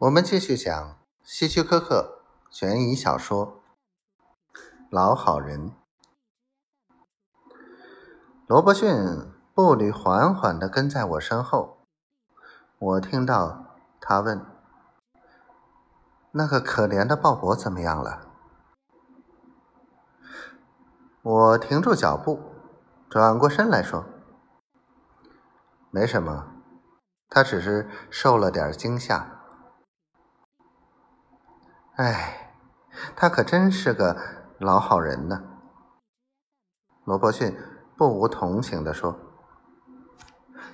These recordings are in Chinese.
我们继续讲希区柯克悬疑小说《老好人》。罗伯逊步履缓缓的跟在我身后，我听到他问：“那个可怜的鲍勃怎么样了？”我停住脚步，转过身来说：“没什么，他只是受了点惊吓。”哎，他可真是个老好人呢。罗伯逊不无同情地说：“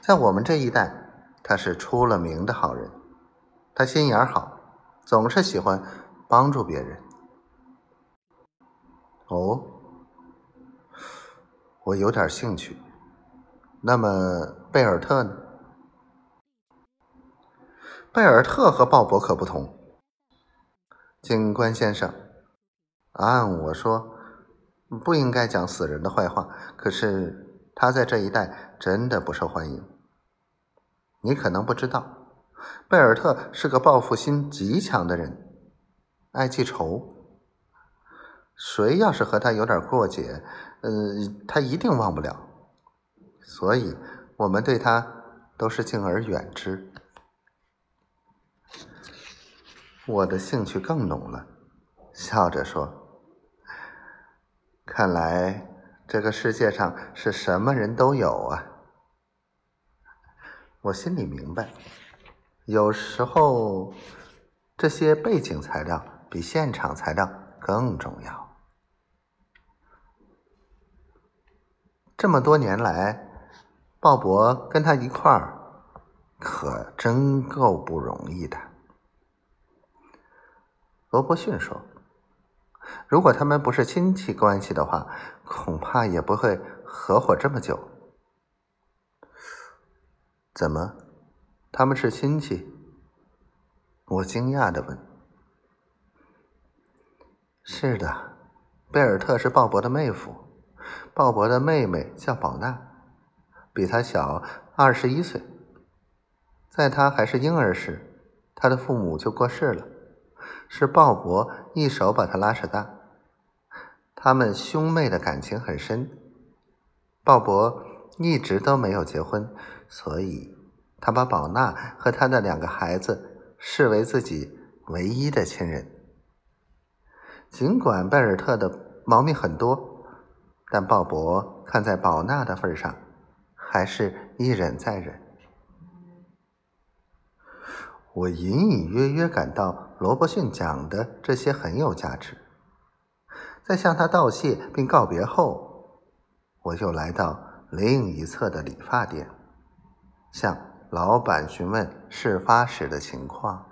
在我们这一代，他是出了名的好人。他心眼好，总是喜欢帮助别人。”哦，我有点兴趣。那么贝尔特呢？贝尔特和鲍勃可不同。警官先生，按我说，不应该讲死人的坏话。可是他在这一带真的不受欢迎。你可能不知道，贝尔特是个报复心极强的人，爱记仇。谁要是和他有点过节，呃，他一定忘不了。所以我们对他都是敬而远之。我的兴趣更浓了，笑着说：“看来这个世界上是什么人都有啊。”我心里明白，有时候这些背景材料比现场材料更重要。这么多年来，鲍勃跟他一块儿，可真够不容易的。罗伯逊说：“如果他们不是亲戚关系的话，恐怕也不会合伙这么久。怎么，他们是亲戚？”我惊讶的问。“是的，贝尔特是鲍勃的妹夫，鲍勃的妹妹叫宝娜，比他小二十一岁。在他还是婴儿时，他的父母就过世了。”是鲍勃一手把他拉扯大，他们兄妹的感情很深。鲍勃一直都没有结婚，所以他把宝娜和他的两个孩子视为自己唯一的亲人。尽管贝尔特的毛病很多，但鲍勃看在宝娜的份上，还是一忍再忍。我隐隐约约感到罗伯逊讲的这些很有价值。在向他道谢并告别后，我又来到另一侧的理发店，向老板询问事发时的情况。